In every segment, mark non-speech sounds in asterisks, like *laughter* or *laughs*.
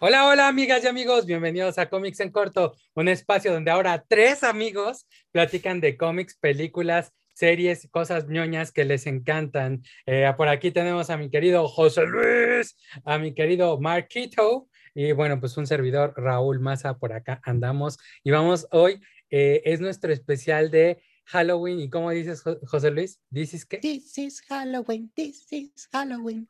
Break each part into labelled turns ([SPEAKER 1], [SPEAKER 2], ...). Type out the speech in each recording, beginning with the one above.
[SPEAKER 1] Hola, hola amigas y amigos, bienvenidos a Comics en Corto, un espacio donde ahora tres amigos platican de cómics, películas, series, cosas ñoñas que les encantan. Eh, por aquí tenemos a mi querido José Luis, a mi querido Marquito y bueno, pues un servidor Raúl Maza por acá andamos y vamos hoy, eh, es nuestro especial de Halloween. ¿Y cómo dices, José Luis? ¿Dices qué?
[SPEAKER 2] This is Halloween, this is Halloween.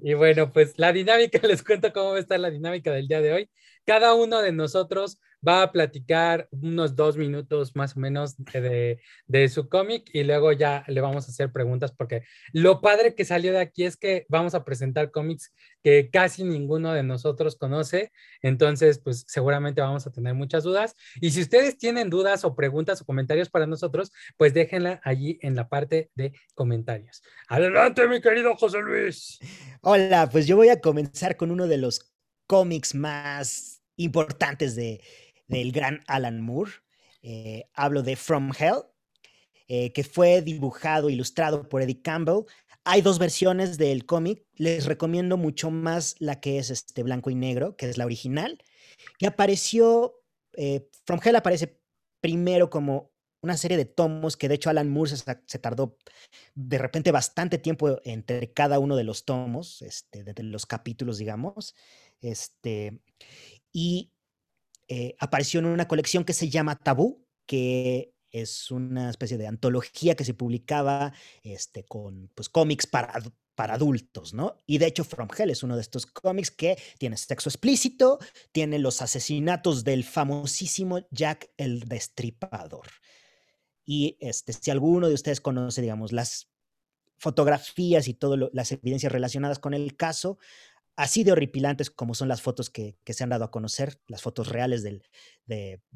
[SPEAKER 1] Y bueno, pues la dinámica, *laughs* les cuento cómo va a estar la dinámica del día de hoy. Cada uno de nosotros va a platicar unos dos minutos más o menos de, de su cómic y luego ya le vamos a hacer preguntas porque lo padre que salió de aquí es que vamos a presentar cómics que casi ninguno de nosotros conoce, entonces pues seguramente vamos a tener muchas dudas y si ustedes tienen dudas o preguntas o comentarios para nosotros, pues déjenla allí en la parte de comentarios. Adelante mi querido José Luis.
[SPEAKER 2] Hola, pues yo voy a comenzar con uno de los cómics más importantes de, del gran Alan Moore. Eh, hablo de From Hell, eh, que fue dibujado, ilustrado por Eddie Campbell. Hay dos versiones del cómic. Les recomiendo mucho más la que es este blanco y negro, que es la original. Que apareció, eh, From Hell aparece primero como una serie de tomos que de hecho Alan Moore se, tardó de repente bastante tiempo entre cada uno de los tomos, este, de, los capítulos, digamos. Este, y eh, apareció en una colección que se llama Tabú, que es una especie de antología que se publicaba este, con pues, cómics para, para adultos, ¿no? Y de hecho, From Hell es uno de estos cómics que tiene sexo explícito, tiene los asesinatos del famosísimo Jack el Destripador. Y este, si alguno de ustedes conoce, digamos, las fotografías y todas las evidencias relacionadas con el caso, así de horripilantes como son las fotos que, se han dado a conocer, las fotos reales de,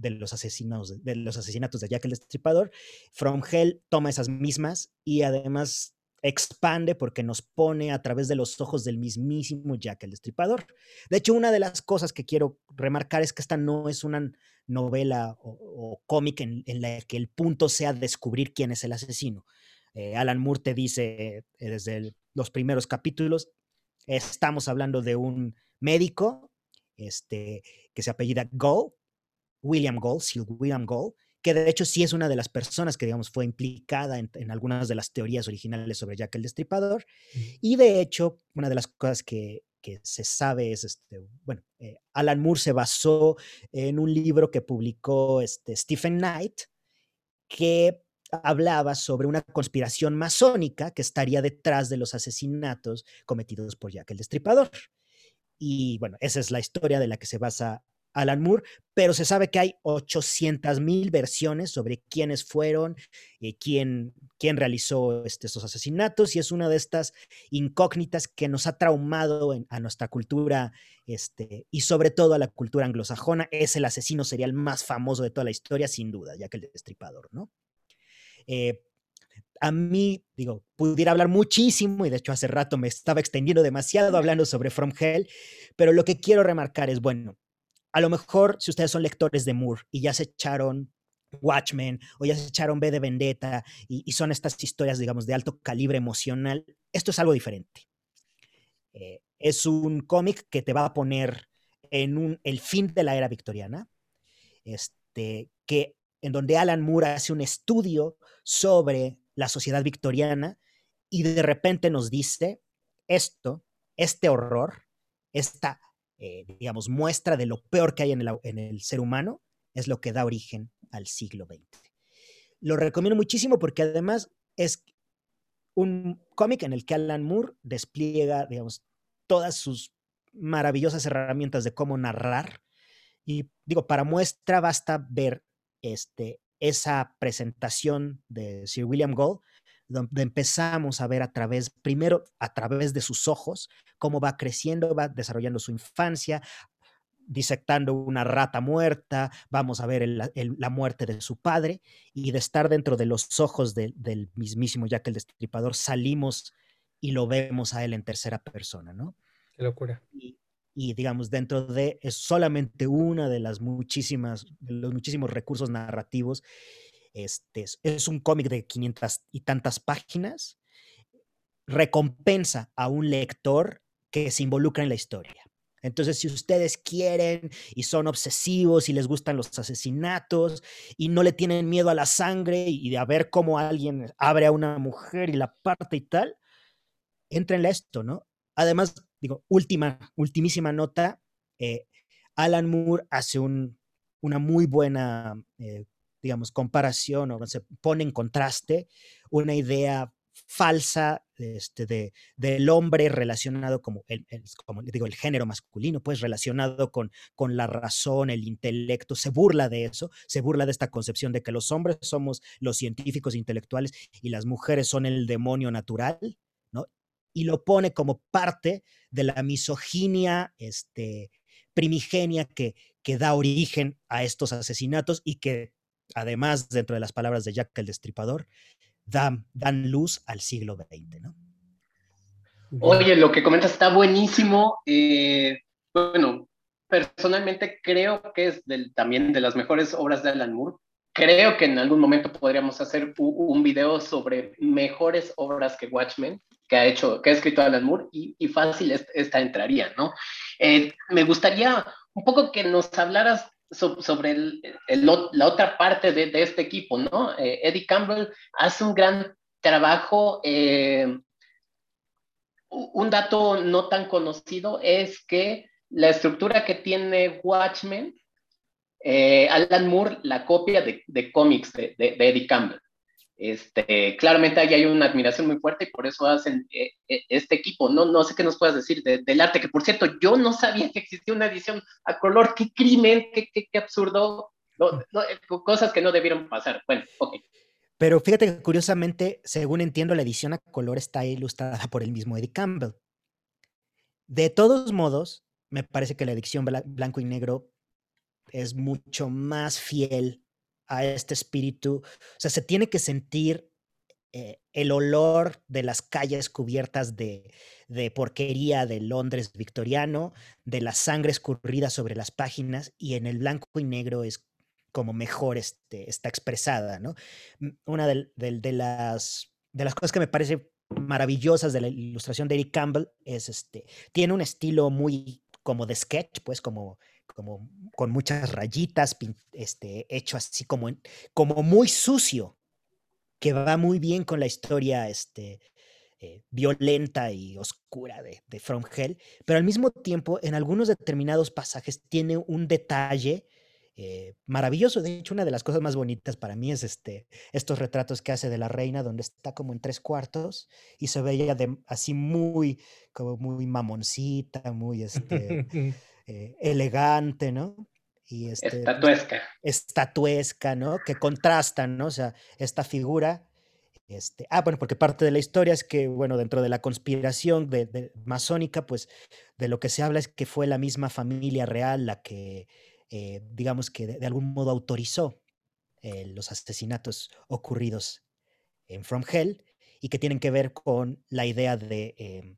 [SPEAKER 2] los asesinatos de Jack el Destripador, From Hell toma esas mismas y además expande porque nos pone a través de los ojos del mismísimo Jack el Destripador. De hecho, una de las cosas que quiero remarcar es que esta no es una novela o, cómic en, la que el punto sea descubrir quién es el asesino. Eh, Alan Moore te dice eh, desde los primeros capítulos, Estamos hablando de un médico este, que se apellida Gold, William Gold, Sir William Gold, que de hecho sí es una de las personas que, digamos, fue implicada en, algunas de las teorías originales sobre Jack el Destripador. Y de hecho, una de las cosas que, se sabe es, este, bueno, eh, Alan Moore se basó en un libro que publicó este, Stephen Knight, que hablaba sobre una conspiración masónica que estaría detrás de los asesinatos cometidos por Jack el Destripador. Y bueno, esa es la historia de la que se basa Alan Moore, pero se sabe que hay 800 mil versiones sobre quiénes fueron, y quién, quién realizó este, estos asesinatos, y es una de estas incógnitas que nos ha traumado a nuestra cultura este, y sobre todo a la cultura anglosajona. Es el asesino serial más famoso de toda la historia, sin duda, ya el destripador, ¿no? Eh, a mí, digo, pudiera hablar muchísimo y de hecho hace rato me estaba extendiendo demasiado hablando sobre From Hell, pero lo que quiero remarcar es, bueno, a lo mejor si ustedes son lectores de Moore y ya se echaron Watchmen o ya se echaron B de Vendetta y, son estas historias, digamos, de alto calibre emocional, esto es algo diferente. Eh, es un cómic que te va a poner en un, el fin de la era victoriana, este, que en donde Alan Moore hace un estudio sobre la sociedad victoriana y de repente nos dice esto, este horror, esta, eh, digamos, muestra de lo peor que hay en el, en el ser humano, es lo que da origen al siglo XX. Lo recomiendo muchísimo porque además es un cómic en el que Alan Moore despliega, digamos, todas sus maravillosas herramientas de cómo narrar. Y digo, para muestra basta ver este, esa presentación de Sir William Gold, donde empezamos a ver a través, primero a través de sus ojos, cómo va creciendo, va desarrollando su infancia, disectando una rata muerta, vamos a ver la muerte de su padre, y de estar dentro de los ojos del mismísimo Jack el Destripador, salimos y lo vemos a él en tercera persona, ¿no?
[SPEAKER 1] Qué locura
[SPEAKER 2] y digamos dentro de es solamente una de las muchísimas de los muchísimos recursos narrativos este es un cómic de 500 y tantas páginas recompensa a un lector que se involucra en la historia Entonces, si ustedes quieren y son obsesivos y les gustan los asesinatos y no le tienen miedo a la sangre y a ver cómo alguien abre a una mujer y la parte y tal, entrenle a esto, ¿no? Además, digo, última, ultimísima nota, eh, Alan Moore hace un, una muy buena, eh, digamos, comparación o se pone en contraste una idea falsa este, de, del hombre relacionado como, el, como digo, el género masculino, pues relacionado con, con la razón, el intelecto, se burla de eso, se burla de esta concepción de que los hombres somos los científicos intelectuales y las mujeres son el demonio natural. Y lo pone como parte de la misoginia este, primigenia que, que da origen a estos asesinatos y que además, dentro de las palabras de Jack el Destripador, dan, dan luz al siglo XX, ¿no?
[SPEAKER 3] Oye, lo que comentas está buenísimo. Eh, bueno, personalmente creo que es también de las mejores obras de Alan Moore. Creo que en algún momento podríamos hacer un, video sobre mejores obras que Watchmen que ha hecho, que ha escrito Alan Moore y, fácil esta entraría, ¿no? Eh, me gustaría un poco que nos hablaras sobre la otra parte de, este equipo, ¿no? Eh, Eddie Campbell hace un gran trabajo. Eh, un dato no tan conocido es que la estructura que tiene Watchmen, Alan Moore la copia de, cómics de, Eddie Campbell. Este, claramente ahí hay una admiración muy fuerte y por eso hacen eh, eh, este equipo. No, no sé qué nos puedas decir del arte, que por cierto, yo no sabía que existía una edición a color. ¡Qué crimen! ¡Qué, qué, absurdo! Eh, cosas que no debieron pasar. Bueno, ok.
[SPEAKER 2] Pero fíjate que curiosamente, según entiendo, la edición a color está ilustrada por el mismo Eddie Campbell. De todos modos, me parece que la edición blanco y negro es mucho más fiel a este espíritu. O sea, se tiene que sentir eh, el olor de las calles cubiertas de, porquería de Londres victoriano, de la sangre escurrida sobre las páginas y en el blanco y negro es como mejor este, está expresada, ¿no? Una de, las, de las cosas que me parece maravillosas de la ilustración de Eric Campbell es este, tiene un estilo muy como de sketch, pues como como con muchas rayitas, este, hecho así como, como muy sucio, que va muy bien con la historia este, eh, violenta y oscura de, de, From Hell, pero al mismo tiempo en algunos determinados pasajes tiene un detalle eh, maravilloso. De hecho, una de las cosas más bonitas para mí es este, estos retratos que hace de la reina, donde está como en tres cuartos y se ve ella así muy, como muy mamoncita, muy este. *laughs* Eh, elegante, ¿no?
[SPEAKER 3] Y este, pues, estatuesca.
[SPEAKER 2] estatuesca, ¿no? Que contrastan, ¿no? O sea, esta figura. Este, ah, bueno, porque parte de la historia es que, bueno, dentro de la conspiración de, masónica, pues de lo que se habla es que fue la misma familia real la que, eh, digamos que de, algún modo autorizó eh, los asesinatos ocurridos en From Hell y que tienen que ver con la idea de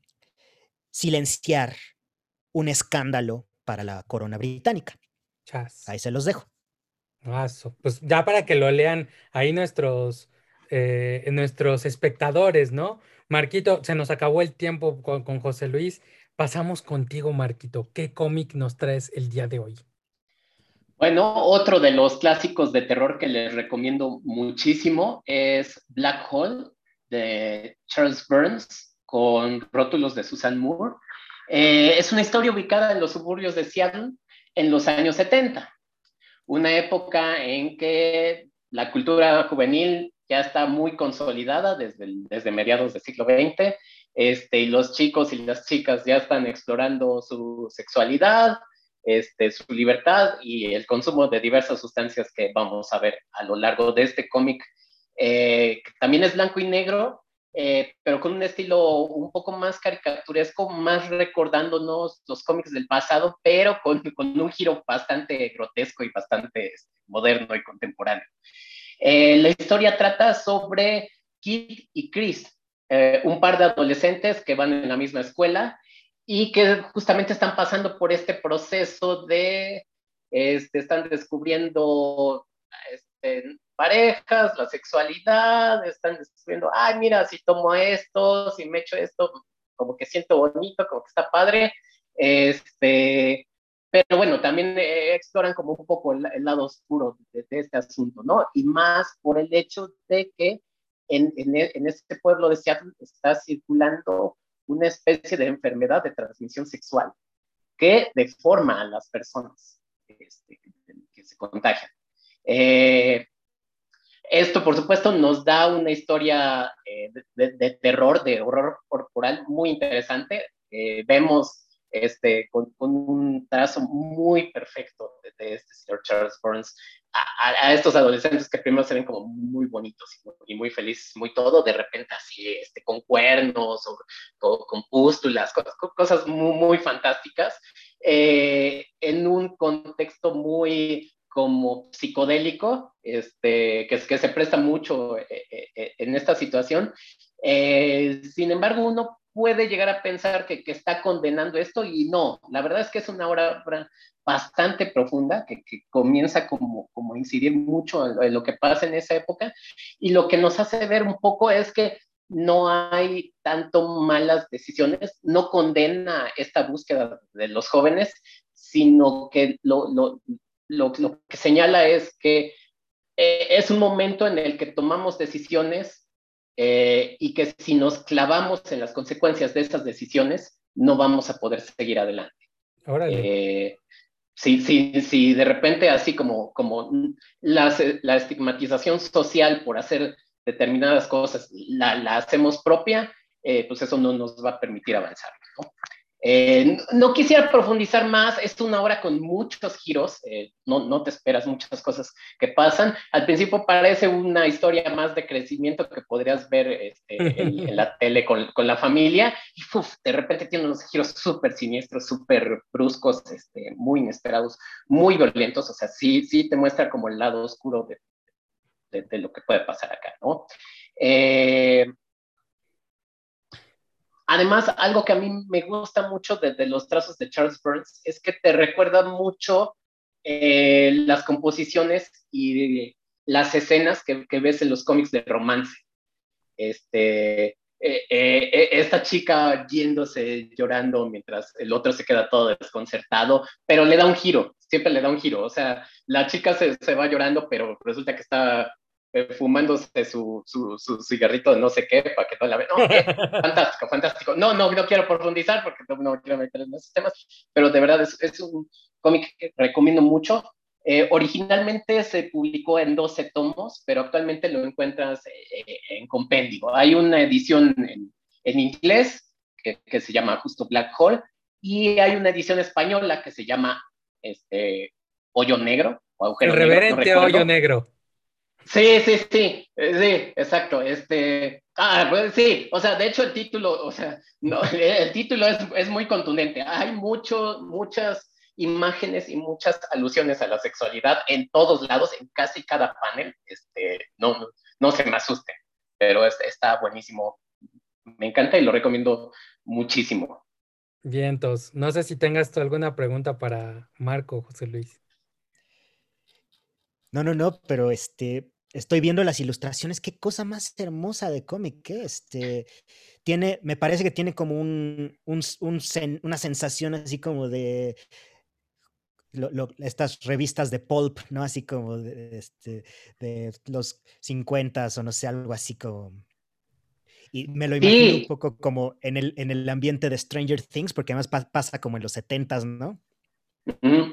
[SPEAKER 2] silenciar un escándalo para la corona británica. Ahí se los dejo.
[SPEAKER 1] Pues ya para que lo lean ahí nuestros, eh, nuestros espectadores, ¿no? Marquito, se nos acabó el tiempo con, con José Luis. Pasamos contigo, Marquito. ¿Qué cómic nos traes el día de hoy?
[SPEAKER 3] Bueno, otro de los clásicos de terror que les recomiendo muchísimo es Black Hole de Charles Burns con rótulos de Susan Moore. Eh, es una historia ubicada en los suburbios de Seattle en los años 70, una época en que la cultura juvenil ya está muy consolidada desde, desde mediados del siglo XX, este, y los chicos y las chicas ya están explorando su sexualidad, este, su libertad y el consumo de diversas sustancias que vamos a ver a lo largo de este cómic, eh, también es blanco y negro, eh, pero con un estilo un poco más caricaturesco, más recordándonos los cómics del pasado, pero con, con un giro bastante grotesco y bastante este, moderno y contemporáneo. Eh, la historia trata sobre Kid y Chris, eh, un par de adolescentes que van en la misma escuela y que justamente están pasando por este proceso de, este, están descubriendo este, parejas, la sexualidad, están descubriendo, ay, mira, si tomo esto, si me echo esto, como que siento bonito, como que está padre. Este, pero bueno, también eh, exploran como un poco el, lado oscuro de, este asunto, ¿no? Y más por el hecho de que en, en, en, este pueblo de Seattle está circulando una especie de enfermedad de transmisión sexual que deforma a las personas este, que se contagian. Eh, esto, por supuesto, nos da una historia eh, de, terror, de horror corporal muy interesante. vemos este, con, un trazo muy perfecto de, este señor Charles Burns, a, estos adolescentes que primero se ven como muy bonitos y muy, felices, muy todo, de repente así, este, con cuernos o, con pústulas, cosas, cosas muy, muy fantásticas, eh, en un contexto muy como psicodélico, este, que, que se presta mucho eh, eh, en esta situación. sin embargo, uno puede llegar a pensar que, que, está condenando esto y no, la verdad es que es una obra bastante profunda que, que comienza como, como incidir mucho en, lo que pasa en esa época y lo que nos hace ver un poco es que no hay tanto malas decisiones, no condena esta búsqueda de los jóvenes, sino que lo, lo, lo, lo que señala es que eh, es un momento en el que tomamos decisiones eh, y que si nos clavamos en las consecuencias de esas decisiones, no vamos a poder seguir adelante. Eh, si, si, si, de repente así como, como la, la, estigmatización social por hacer determinadas cosas la, la hacemos propia, eh, pues eso no nos va a permitir avanzar. ¿no? Eh, no quisiera profundizar más, es una obra con muchos giros, eh, no, no, te esperas muchas cosas que pasan. Al principio parece una historia más de crecimiento que podrías ver este, en, *laughs* la tele con, con, la familia y de repente tiene unos giros súper siniestros, súper bruscos, este, muy inesperados, muy violentos, o sea, sí, sí te muestra como el lado oscuro de, de, de lo que puede pasar acá, ¿no? Eh, Además, algo que a mí me gusta mucho de, los trazos de Charles Burns es que te recuerda mucho eh, las composiciones y las escenas que, ves en los cómics de romance. Este, eh, eh, esta chica yéndose, llorando, mientras el otro se queda todo desconcertado, pero le da un giro, siempre le da un giro. O sea, la chica se, va llorando, pero resulta que está fumándose su, su, su, cigarrito de no sé qué para que no la vean. No, fantástico, fantástico. No, no, no quiero profundizar porque no, quiero meter en esos temas, pero de verdad es, es un cómic que recomiendo mucho. Eh, originalmente se publicó en 12 tomos, pero actualmente lo encuentras eh, en compendio. Hay una edición en, en inglés que, que, se llama justo Black Hole y hay una edición española que se llama este, Hoyo Negro o Agujero
[SPEAKER 1] El reverente Hoyo Negro.
[SPEAKER 3] Sí, sí, sí, eh, sí, exacto. Este, ah, pues sí, o sea, de hecho el título, o sea, no, *laughs* el título es, es muy contundente. Hay mucho, muchas imágenes y muchas alusiones a la sexualidad en todos lados, en casi cada panel. Este, no, no se me asusten, pero está buenísimo. Me encanta y lo recomiendo muchísimo.
[SPEAKER 1] Vientos. No sé si tengas tú alguna pregunta para Marco, José Luis.
[SPEAKER 2] No, no, no, pero este, estoy viendo las ilustraciones, qué cosa más hermosa de cómic, ¿eh? este, tiene, me parece que tiene como un, un, una sensación así como de estas revistas de pulp, ¿no? Así como de, este, de los 50 o no sé, algo así como... Y me lo imagino un poco como en el, en el ambiente de Stranger Things, porque además pasa como en los 70s, ¿no?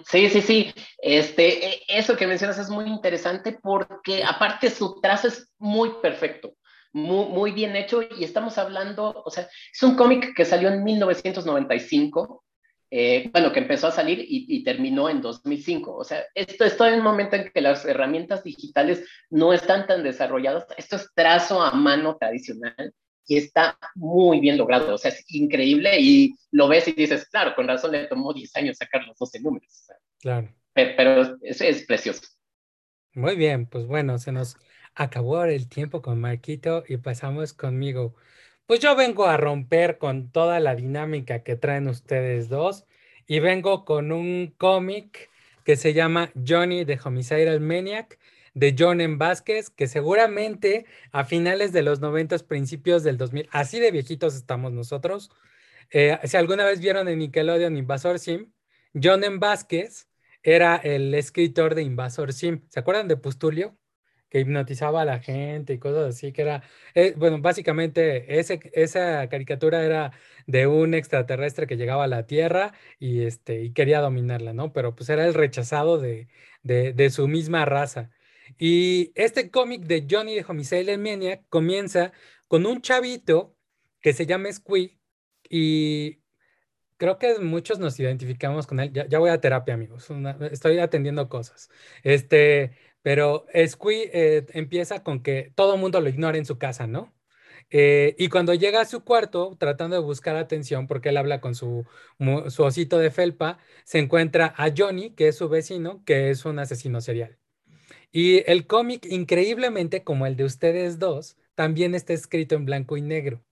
[SPEAKER 3] Sí, sí, sí. Este, e, eso que mencionas es muy interesante porque aparte su trazo es muy perfecto, muy, muy bien hecho y estamos hablando, o sea, es un cómic que salió en 1995, eh, bueno, que empezó a salir y, terminó en 2005. O sea, esto, esto en un momento en que las herramientas digitales no están tan desarrolladas. Esto es trazo a mano tradicional y está muy bien logrado, o sea, es increíble y lo ves y dices, claro, con razón le tomó 10 años sacar los 12 números.
[SPEAKER 1] claro.
[SPEAKER 3] Pero, es, es, precioso.
[SPEAKER 1] Muy bien, pues bueno, se nos acabó el tiempo con Marquito y pasamos conmigo. Pues yo vengo a romper con toda la dinámica que traen ustedes dos y vengo con un cómic que se llama Johnny the Homicidal Maniac de John M. Vázquez, que seguramente a finales de los 90, principios del 2000, así de viejitos estamos nosotros, eh, si alguna vez vieron en Nickelodeon Invasor Sim, John M. Vázquez era el escritor de Invasor Sim. ¿Se acuerdan de Pustulio? Que hipnotizaba a la gente y cosas así, que era, eh, bueno, básicamente ese, esa caricatura era de un extraterrestre que llegaba a la Tierra y, este, y quería dominarla, ¿no? Pero pues era el rechazado de, de, su misma raza. Y este cómic de Johnny de Homicide Maniac comienza con un chavito que se llama Squee y creo que muchos nos identificamos con él. Ya, voy a terapia, amigos. estoy atendiendo cosas. Este, pero Squee eh, empieza con que todo el mundo lo ignora en su casa, ¿no? Eh, y cuando llega a su cuarto, tratando de buscar atención, porque él habla con su, su osito de felpa, se encuentra a Johnny, que es su vecino, que es un asesino serial. Y el cómic, increíblemente como el de ustedes dos, también está escrito en blanco y negro.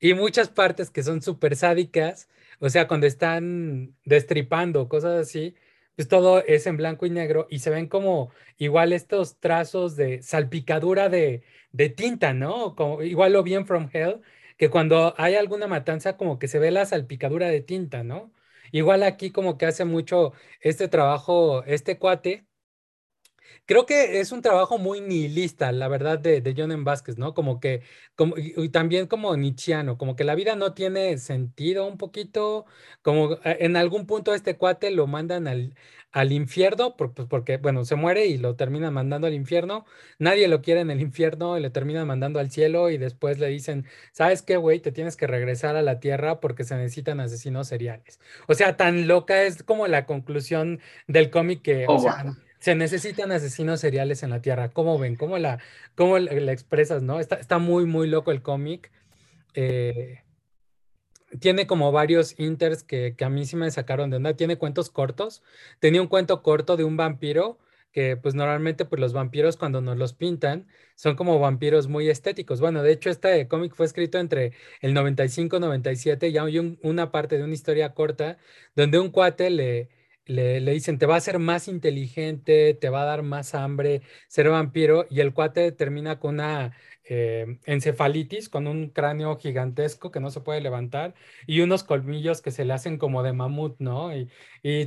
[SPEAKER 1] Y muchas partes que son súper sádicas, o sea, cuando están destripando, cosas así, pues todo es en blanco y negro y se ven como igual estos trazos de salpicadura de, de tinta, ¿no? Como, igual lo bien From Hell, que cuando hay alguna matanza como que se ve la salpicadura de tinta, ¿no? Igual aquí como que hace mucho este trabajo, este cuate, Creo que es un trabajo muy nihilista, la verdad, de, de John. Vázquez, ¿no? Como que, como, y, también como nietzscheano, como que la vida no tiene sentido un poquito, como eh, en algún punto este cuate lo mandan al, al infierno, pues, porque, bueno, se muere y lo terminan mandando al infierno, nadie lo quiere en el infierno y le terminan mandando al cielo y después le dicen, ¿sabes qué, güey? Te tienes que regresar a la tierra porque se necesitan asesinos seriales. O sea, tan loca es como la conclusión del cómic que, o oh, sea, se necesitan asesinos seriales en la Tierra. ¿Cómo ven? ¿Cómo la, cómo la, expresas, no? Está, está, muy, muy loco el cómic. Eh, tiene como varios inters que, que, a mí sí me sacaron de onda. Tiene cuentos cortos. Tenía un cuento corto de un vampiro que pues normalmente pues los vampiros cuando nos los pintan son como vampiros muy estéticos. Bueno, de hecho este cómic fue escrito entre el 95 y 97 y hay una parte de una historia corta donde un cuate le le, dicen, te va a hacer más inteligente, te va a dar más hambre ser vampiro, y el cuate termina con una eh, encefalitis, con un cráneo gigantesco que no se puede levantar, y unos colmillos que se le hacen como de mamut, ¿no? Y,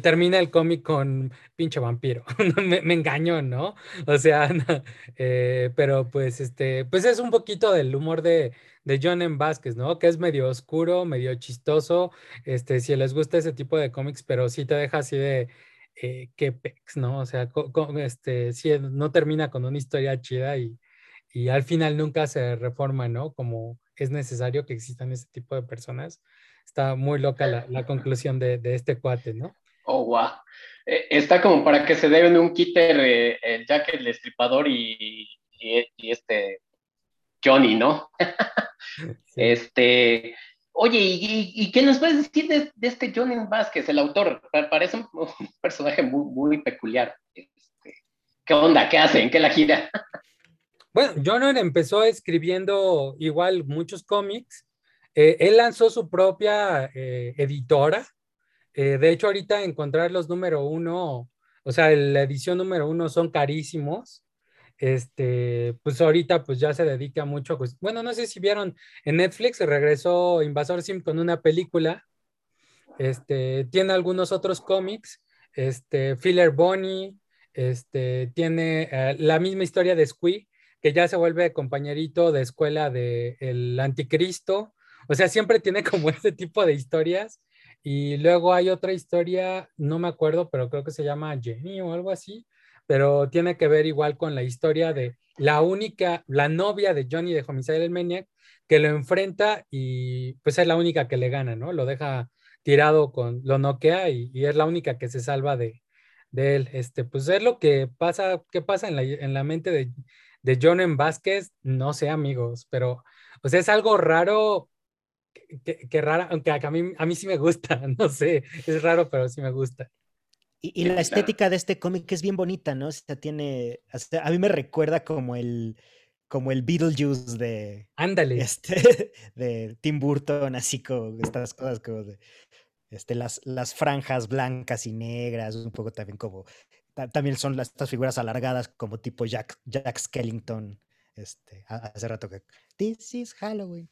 [SPEAKER 1] termina el cómic con pinche vampiro. *laughs* me, me, engañó, ¿no? O sea, *laughs* eh, pero pues este, pues es un poquito del humor de de John M. Vázquez, ¿no? Que es medio oscuro, medio chistoso, este, si les gusta ese tipo de cómics, pero sí te deja así de, eh, qué pex, ¿no? O sea, este, sí, no termina con una historia chida y, y al final nunca se reforma, ¿no? Como es necesario que existan ese tipo de personas. Está muy loca la, conclusión de, este cuate, ¿no?
[SPEAKER 3] Oh, wow. Eh, está como para que se den un quiter eh, el Jack el Destripador y, y, este Johnny, ¿no? *laughs* Este, oye, ¿y, qué nos puedes decir de, este Johnny Vázquez, el autor? Parece un, personaje muy, muy peculiar. Este, ¿Qué onda? ¿Qué hacen? qué la gira? *laughs*
[SPEAKER 1] Bueno, Johnny empezó escribiendo igual muchos cómics. Eh, él lanzó su propia eh, editora. Eh, de hecho, ahorita encontrar los número uno, o sea, la edición número uno son carísimos este, pues ahorita pues ya se dedica mucho, pues, bueno, no sé si vieron en Netflix, regresó Invasor Sim con una película, este, tiene algunos otros cómics, este, Filler Bonnie, este, tiene eh, la misma historia de Squee, que ya se vuelve compañerito de escuela del el anticristo, o sea, siempre tiene *laughs* como ese tipo de historias. Y luego hay otra historia, no me acuerdo, pero creo que se llama Jenny o algo así, pero tiene que ver igual con la historia de la única, la novia de Johnny de Homicide el Maniac, que lo enfrenta y pues es la única que le gana, ¿no? Lo deja tirado con, lo noquea y, es la única que se salva de, de, él. Este, pues es lo que pasa, ¿qué pasa en la, en la mente de, de John en Vázquez? No sé, amigos, pero, o sea, es algo raro, que, que, rara, aunque a mí, a mí sí me gusta, *laughs* no sé, es raro, pero sí me gusta.
[SPEAKER 2] Y, la estética de este cómic es bien bonita, ¿no? O sea, tiene. a mí me recuerda como el. Como el Beetlejuice de.
[SPEAKER 1] Ándale.
[SPEAKER 2] Este, *laughs* de Tim Burton, así como estas cosas como de. Este, las, las franjas blancas y negras, un poco también como. También son las, estas figuras alargadas como tipo Jack, Jack Skellington. Este, hace rato que. This is Halloween.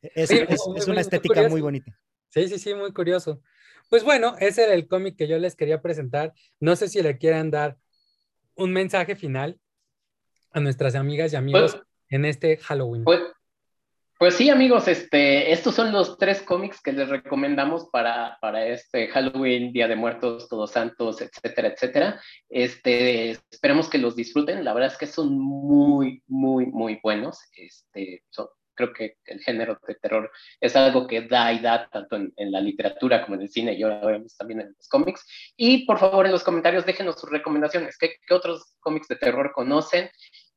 [SPEAKER 2] Es, es, una estética muy bonita.
[SPEAKER 1] Sí, sí, sí, muy curioso. Pues bueno, ese era el cómic que yo les quería presentar. No sé si le quieran dar un mensaje final a nuestras amigas y amigos
[SPEAKER 3] Pues-
[SPEAKER 1] en este Halloween.
[SPEAKER 3] Pues, pues sí, amigos, este, estos son los tres cómics que les recomendamos para, para este Halloween, Día de Muertos, Todos Santos, etcétera, etcétera. Este, esperemos que los disfruten. La verdad es que son muy, muy, muy buenos. Este, son- creo que el género de terror es algo que da y da tanto en, en la literatura como en el cine y ahora vemos también en los cómics. Y por favor, en los comentarios déjenos sus recomendaciones. ¿Qué, qué otros cómics de terror conocen?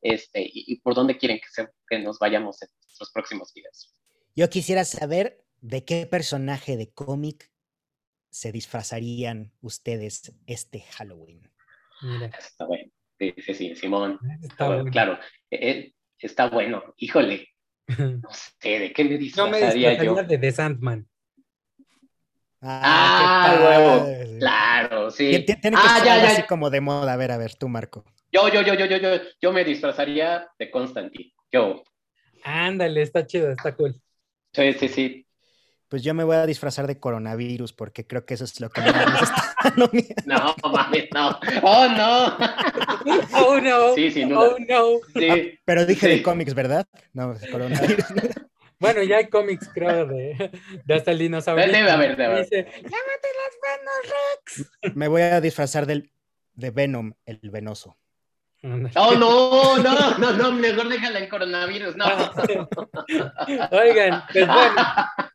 [SPEAKER 3] Este, y, y por dónde quieren que, se- que nos vayamos en nuestros próximos videos.
[SPEAKER 2] Yo quisiera saber de qué personaje de cómic se disfrazarían ustedes este Halloween.
[SPEAKER 1] Mira,
[SPEAKER 3] Está bueno. Sí, sí, sí, Simón.
[SPEAKER 1] está
[SPEAKER 3] Bueno. Claro, eh, está bueno. Híjole, *laughs* no sé, ¿de qué me
[SPEAKER 1] Yo me
[SPEAKER 3] disfrazaría
[SPEAKER 1] disfrazaría
[SPEAKER 3] yo?
[SPEAKER 1] de The Sandman.
[SPEAKER 3] Ah,
[SPEAKER 2] qué
[SPEAKER 3] huevo. Claro, sí.
[SPEAKER 2] Tien- tien- Tiene que
[SPEAKER 3] ah,
[SPEAKER 2] ser
[SPEAKER 3] ya, ya.
[SPEAKER 2] así como de moda. A ver, a ver, tú, Marco.
[SPEAKER 3] Yo, yo, yo, yo, yo, yo, yo me disfrazaría de Constantine. Yo.
[SPEAKER 1] Ándale, está chido, está cool.
[SPEAKER 3] Sí, sí, sí.
[SPEAKER 2] Pues yo me voy a disfrazar de coronavirus porque creo que eso es lo que más *laughs* está.
[SPEAKER 3] No, *laughs* mames, no. Oh, no. *laughs*
[SPEAKER 1] Oh no,
[SPEAKER 3] Sí, sin duda.
[SPEAKER 1] oh no.
[SPEAKER 3] Sí.
[SPEAKER 2] Pero dije de cómics, ¿verdad? No, coronavirus.
[SPEAKER 1] Bueno, ya hay cómics, creo, de, de hasta el dinosaurio.
[SPEAKER 3] Debe haber, debe haber.
[SPEAKER 1] Dice, llámate las manos, Rex.
[SPEAKER 2] Me voy a disfrazar del, de Venom, el venoso.
[SPEAKER 3] Oh, no, no, no, no, mejor déjala en coronavirus, no. *laughs*
[SPEAKER 1] Oigan, pues bueno,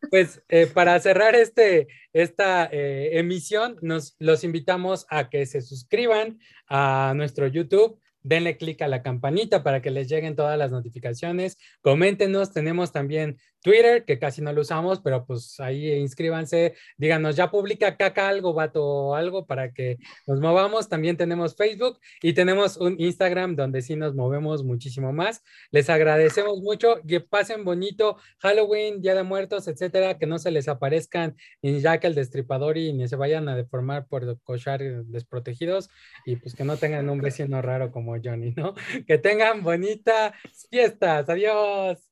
[SPEAKER 1] pues eh, para cerrar este, esta eh, emisión, nos los invitamos a que se suscriban a nuestro YouTube. Denle clic a la campanita para que les lleguen todas las notificaciones. Coméntenos, tenemos también Twitter, que casi no lo usamos, pero pues ahí inscríbanse. Díganos, ya publica caca algo, vato, algo para que nos movamos. También tenemos Facebook y tenemos un Instagram donde sí nos movemos muchísimo más. Les agradecemos mucho, que pasen bonito Halloween, Día de Muertos, etcétera, que no se les aparezcan ni Jack el Destripador y ni se vayan a deformar por cochar desprotegidos y pues que no tengan un vecino raro como Johnny, ¿no? *laughs* Que tengan bonitas fiestas. Adiós.